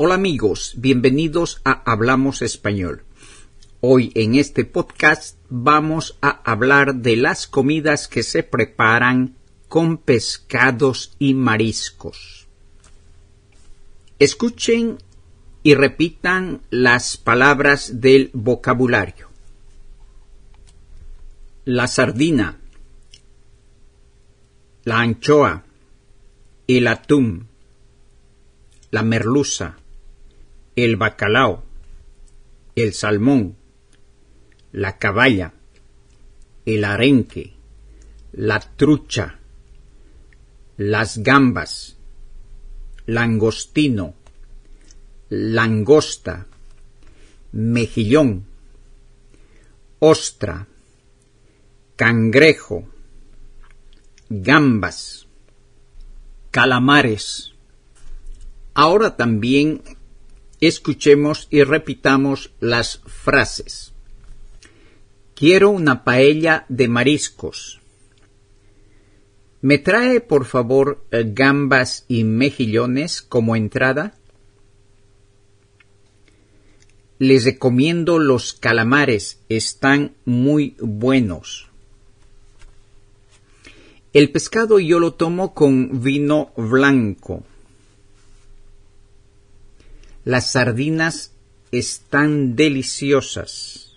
Hola amigos, bienvenidos a Hablamos Español. Hoy en este podcast vamos a hablar de las comidas que se preparan con pescados y mariscos. Escuchen y repitan las palabras del vocabulario. La sardina, la anchoa, el atún, la merluza, el bacalao, el salmón, la caballa, el arenque, la trucha, las gambas, langostino, langosta, mejillón, ostra, cangrejo, gambas, calamares. Ahora también escuchemos y repitamos las frases. Quiero una paella de mariscos. ¿Me trae, por favor, eh, gambas y mejillones como entrada? Les recomiendo los calamares, están muy buenos. El pescado yo lo tomo con vino blanco. Las sardinas están deliciosas.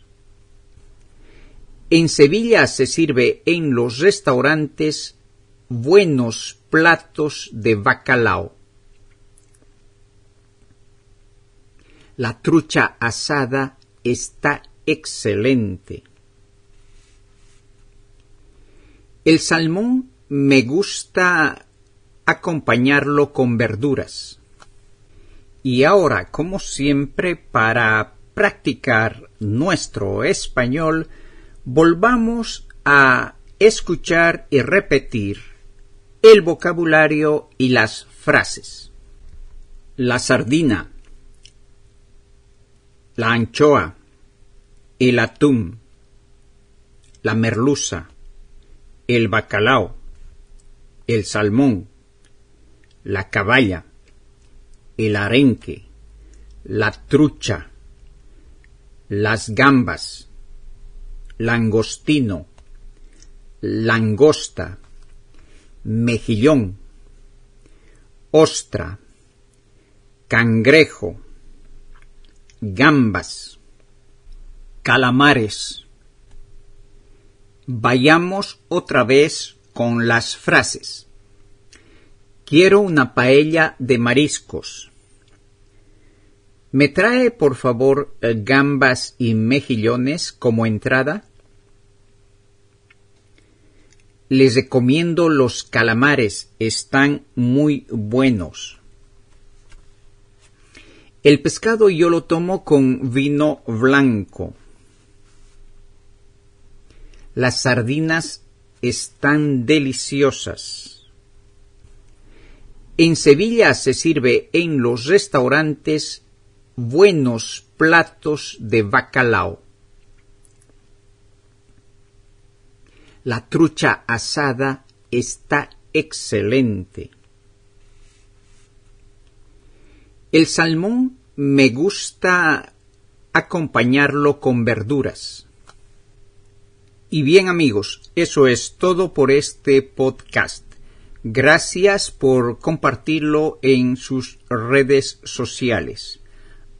En Sevilla se sirve en los restaurantes buenos platos de bacalao. La trucha asada está excelente. El salmón me gusta acompañarlo con verduras. Y ahora, como siempre, para practicar nuestro español, volvamos a escuchar y repetir el vocabulario y las frases. La sardina, la anchoa, el atún, la merluza, el bacalao, el salmón, la caballa, el arenque, la trucha, las gambas, langostino, langosta, mejillón, ostra, cangrejo, gambas, calamares. Vayamos otra vez con las frases. Quiero una paella de mariscos. ¿Me trae, por favor, eh, gambas y mejillones como entrada? Les recomiendo los calamares, están muy buenos. El pescado yo lo tomo con vino blanco. Las sardinas están deliciosas. En Sevilla se sirve en los restaurantes buenos platos de bacalao. La trucha asada está excelente. El salmón me gusta acompañarlo con verduras. Y bien amigos, eso es todo por este podcast. Gracias por compartirlo en sus redes sociales.